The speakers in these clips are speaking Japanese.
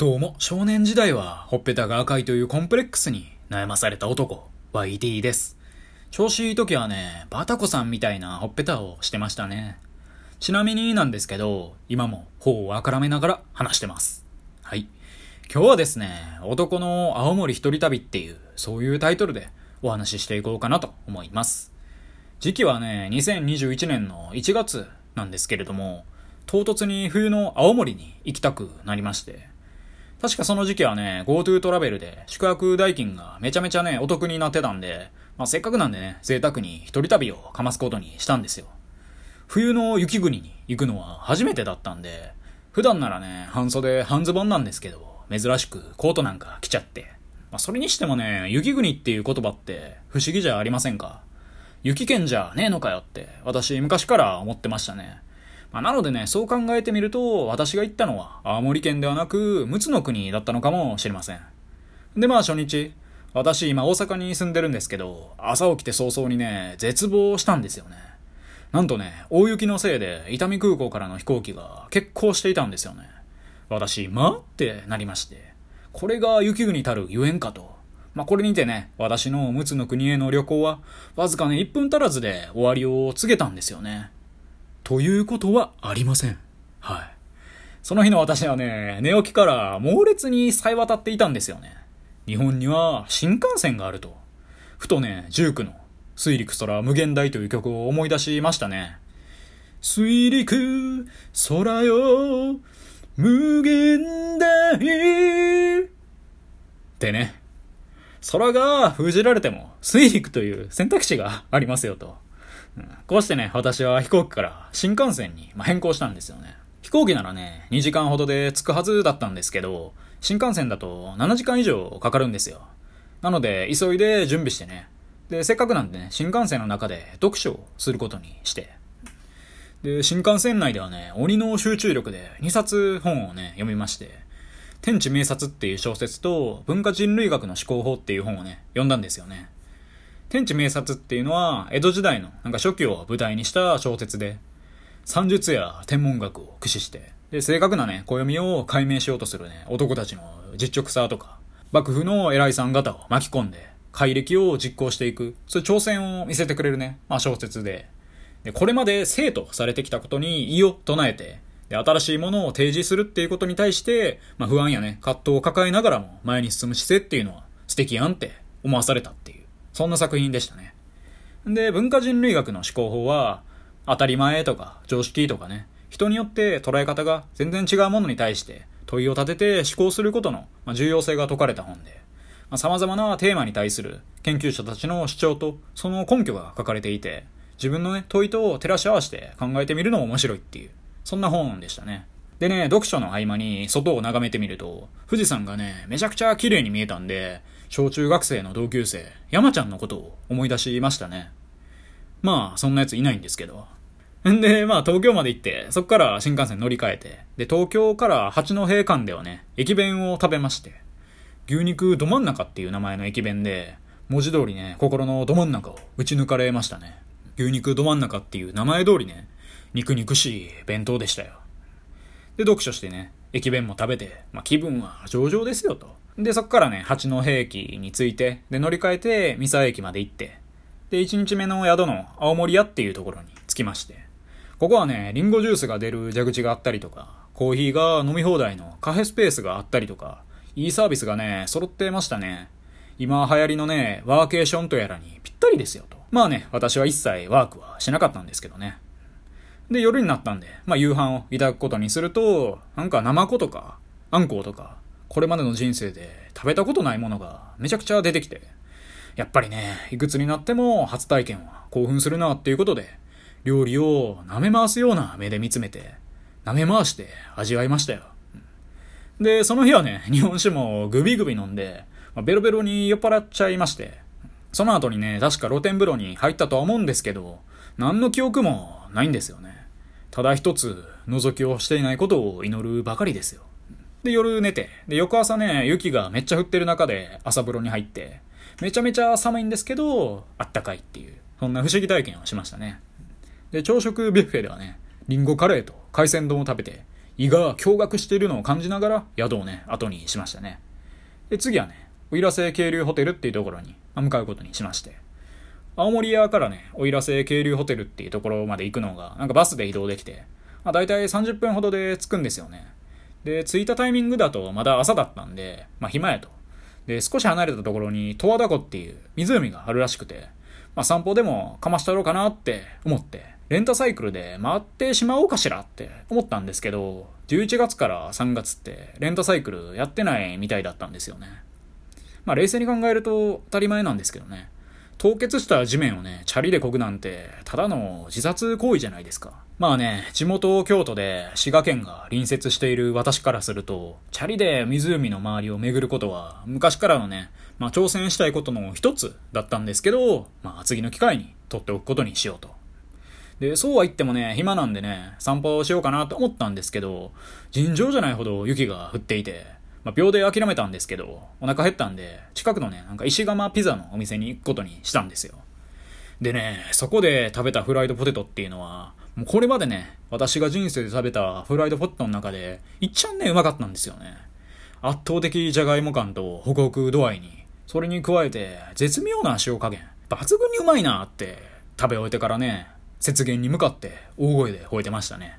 どうも、少年時代は、ほっぺたが赤いというコンプレックスに悩まされた男、YT です。調子いい時はね、バタコさんみたいなほっぺたをしてましたね。ちなみになんですけど、今も頬をあからめながら話してます。はい。今日はですね、男の青森一人旅っていう、そういうタイトルでお話ししていこうかなと思います。時期はね、2021年の1月なんですけれども、唐突に冬の青森に行きたくなりまして、確かその時期はね、GoTo トラベルで宿泊代金がめちゃめちゃね、お得になってたんで、まあ、せっかくなんでね、贅沢に一人旅をかますことにしたんですよ。冬の雪国に行くのは初めてだったんで、普段ならね、半袖半ズボンなんですけど、珍しくコートなんか着ちゃって。まあ、それにしてもね、雪国っていう言葉って不思議じゃありませんか？雪県じゃねえのかよって、私昔から思ってましたね。まあ、なのでね、そう考えてみると、私が行ったのは青森県ではなく、陸奥の国だったのかもしれません。で、まあ初日、私今大阪に住んでるんですけど、朝起きて早々にね、絶望したんですよね。なんとね、大雪のせいで伊丹空港からの飛行機が欠航していたんですよね。私、まってなりまして。これが雪国たるゆえんかと。まあ、これにてね、私の陸奥の国への旅行は、わずかね、1分足らずで終わりを告げたんですよね。ということはありません。はい。その日の私はね、寝起きから猛烈に冴え渡っていたんですよね。日本には新幹線があると。ふとね、19の水陸空無限大という曲を思い出しましたね。水陸空よ無限大ってね。空が封じられても水陸という選択肢がありますよと。こうしてね、私は飛行機から新幹線に変更したんですよね。飛行機ならね、2時間ほどで着くはずだったんですけど、新幹線だと7時間以上かかるんですよ。なので、急いで準備してね。で、せっかくなんでね、新幹線の中で読書をすることにして。で、新幹線内ではね、鬼の集中力で2冊本をね、読みまして、天地名察っていう小説と文化人類学の思考法っていう本をね、読んだんですよね。天地名察っていうのは、江戸時代のなんか初期を舞台にした小説で、算術や天文学を駆使して、で、正確なね、暦を解明しようとするね、男たちの実直さとか、幕府の偉いさん方を巻き込んで、改暦を実行していく、そういう挑戦を見せてくれるね、まあ小説で、で、これまで生とされてきたことに異を唱えて、で、新しいものを提示するっていうことに対して、まあ不安やね、葛藤を抱えながらも前に進む姿勢っていうのは素敵やんって思わされたっていう、そんな作品でしたね。で、文化人類学の思考法は、当たり前とか常識とかね、人によって捉え方が全然違うものに対して問いを立てて思考することの重要性が説かれた本で、まあ、様々なテーマに対する研究者たちの主張とその根拠が書かれていて、自分のね、問いと照らし合わせて考えてみるのも面白いっていう、そんな本でしたね。でね、読書の合間に外を眺めてみると、富士山がね、めちゃくちゃ綺麗に見えたんで、小中学生の同級生、山ちゃんのことを思い出しましたね。まあ、そんなやついないんですけど。んで、まあ、東京まで行って、そっから新幹線乗り換えて、で、東京から八戸間ではね、駅弁を食べまして、牛肉ど真ん中っていう名前の駅弁で、文字通りね、心のど真ん中を打ち抜かれましたね。牛肉ど真ん中っていう名前通りね、肉肉しい弁当でしたよ。で、読書してね、駅弁も食べて、まあ、気分は上々ですよと。で、そっからね、八戸駅に着いて、で、乗り換えて、三沢駅まで行って、で、一日目の宿の青森屋っていうところに着きまして、ここはね、リンゴジュースが出る蛇口があったりとか、コーヒーが飲み放題のカフェスペースがあったりとか、いいサービスがね、揃ってましたね。今流行りのね、ワーケーションとやらにぴったりですよと。まあね、私は一切ワークはしなかったんですけどね。で、夜になったんで、まあ夕飯をいただくことにすると、なんか生子とか、あんこうとか、これまでの人生で食べたことないものがめちゃくちゃ出てきて、やっぱりね、いくつになっても初体験は興奮するなっていうことで、料理を舐め回すような目で見つめて、舐め回して味わいましたよ。で、その日はね、日本酒もグビグビ飲んで、まあベロベロに酔っ払っちゃいまして、その後にね、確か露天風呂に入ったとは思うんですけど、何の記憶もないんですよね。ただ一つ、覗きをしていないことを祈るばかりですよ。で、夜寝て、で、翌朝ね、雪がめっちゃ降ってる中で朝風呂に入って、めちゃめちゃ寒いんですけど、あったかいっていう、そんな不思議体験をしましたね。で、朝食ビュッフェではね、リンゴカレーと海鮮丼を食べて、胃が驚愕しているのを感じながら宿をね、後にしましたね。で、次はね、奥入瀬渓流ホテルっていうところに向かうことにしまして。青森屋からね、奥入瀬渓流ホテルっていうところまで行くのが、なんかバスで移動できて、まあ大体30分ほどで着くんですよね。で、着いたタイミングだとまだ朝だったんで、まあ暇やと。で、少し離れたところに十和田湖っていう湖があるらしくて、まあ散歩でもかましたろうかなって思って、レンタサイクルで回ってしまおうかしらって思ったんですけど、11月から3月ってレンタサイクルやってないみたいだったんですよね。まあ冷静に考えると当たり前なんですけどね。凍結した地面をね、チャリで漕ぐなんて、ただの自殺行為じゃないですか。まあね、地元京都で滋賀県が隣接している私からすると、チャリで湖の周りを巡ることは、昔からのね、まあ挑戦したいことの一つだったんですけど、まあ次の機会に取っておくことにしようと。で、そうは言ってもね、暇なんでね、散歩をしようかなと思ったんですけど、尋常じゃないほど雪が降っていて、まあ、秒で諦めたんですけど、お腹減ったんで、近くのね、なんか石窯ピザのお店に行くことにしたんですよ。でね、そこで食べたフライドポテトっていうのは、もうこれまでね、私が人生で食べたフライドポテトの中で、いっちゃんね、うまかったんですよね。圧倒的じゃがいも感とホクホク度合いに、それに加えて、絶妙な塩加減、抜群にうまいなって食べ終えてからね、雪原に向かって大声で吠えてましたね。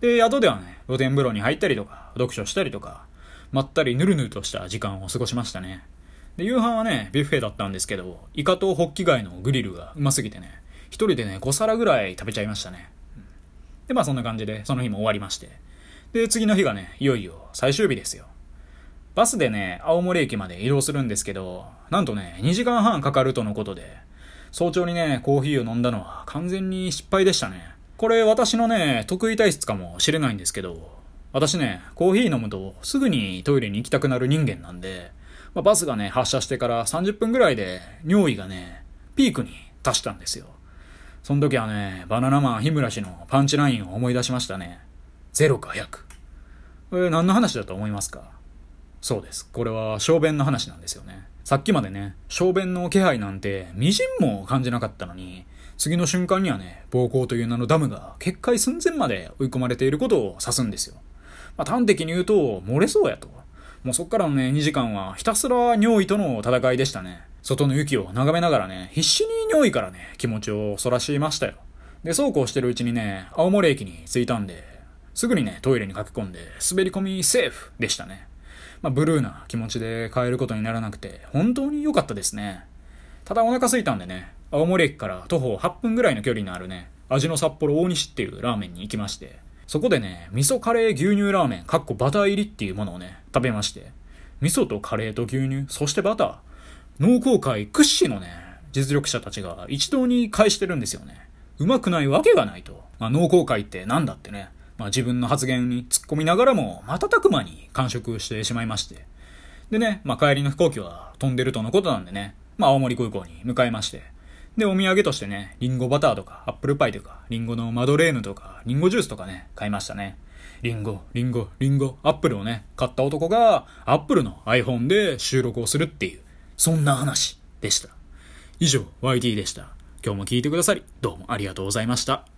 で、宿ではね、露天風呂に入ったりとか、読書したりとか、まったりぬるぬるとした時間を過ごしましたね。で、夕飯はね、ビュッフェだったんですけど、イカとホッキ貝のグリルがうますぎてね、一人でね、5皿ぐらい食べちゃいましたね。で、まあそんな感じで、その日も終わりまして。で、次の日がね、いよいよ最終日ですよ。バスでね、青森駅まで移動するんですけど、なんとね、2時間半かかるとのことで、早朝にね、コーヒーを飲んだのは完全に失敗でしたね。これ私のね、得意体質かもしれないんですけど、私ね、コーヒー飲むとすぐにトイレに行きたくなる人間なんで、まあ、バスがね、発車してから30分ぐらいで尿意がね、ピークに達したんですよ。その時はね、バナナマン日村氏のパンチラインを思い出しましたね。ゼロか100。これ何の話だと思いますか？そうです。これは小便の話なんですよね。さっきまでね、小便の気配なんて微塵も感じなかったのに、次の瞬間にはね、暴行という名のダムが決壊寸前まで追い込まれていることを指すんですよ。まあ、端的に言うと、漏れそうやと。もうそっからのね、2時間はひたすら尿意との戦いでしたね。外の雪を眺めながらね、必死に尿意からね、気持ちをそらしましたよ。で、そうこうしてるうちにね、青森駅に着いたんで、すぐにね、トイレに駆け込んで、滑り込みセーフでしたね。まあ、ブルーな気持ちで帰ることにならなくて、本当に良かったですね。ただお腹空いたんでね、青森駅から徒歩8分ぐらいの距離のあるね、味の札幌大西っていうラーメンに行きまして、そこでね、味噌カレー牛乳ラーメン、かっこバター入りっていうものをね、食べまして、味噌とカレーと牛乳、そしてバター、農耕界屈指のね、実力者たちが一堂に会してるんですよね。うまくないわけがないと。まあ、農耕界ってなんだってね、まあ、自分の発言に突っ込みながらも、瞬く間に完食してしまいまして。でね、まあ、帰りの飛行機は飛んでるとのことなんでね、まあ、青森空港に向かいまして、で、お土産としてね、リンゴバターとか、アップルパイとか、リンゴのマドレーヌとか、リンゴジュースとかね、買いましたね。リンゴ、リンゴ、リンゴ、アップルをね、買った男が、アップルの iPhone で収録をするっていう、そんな話でした。以上、YT でした。今日も聞いてくださり、どうもありがとうございました。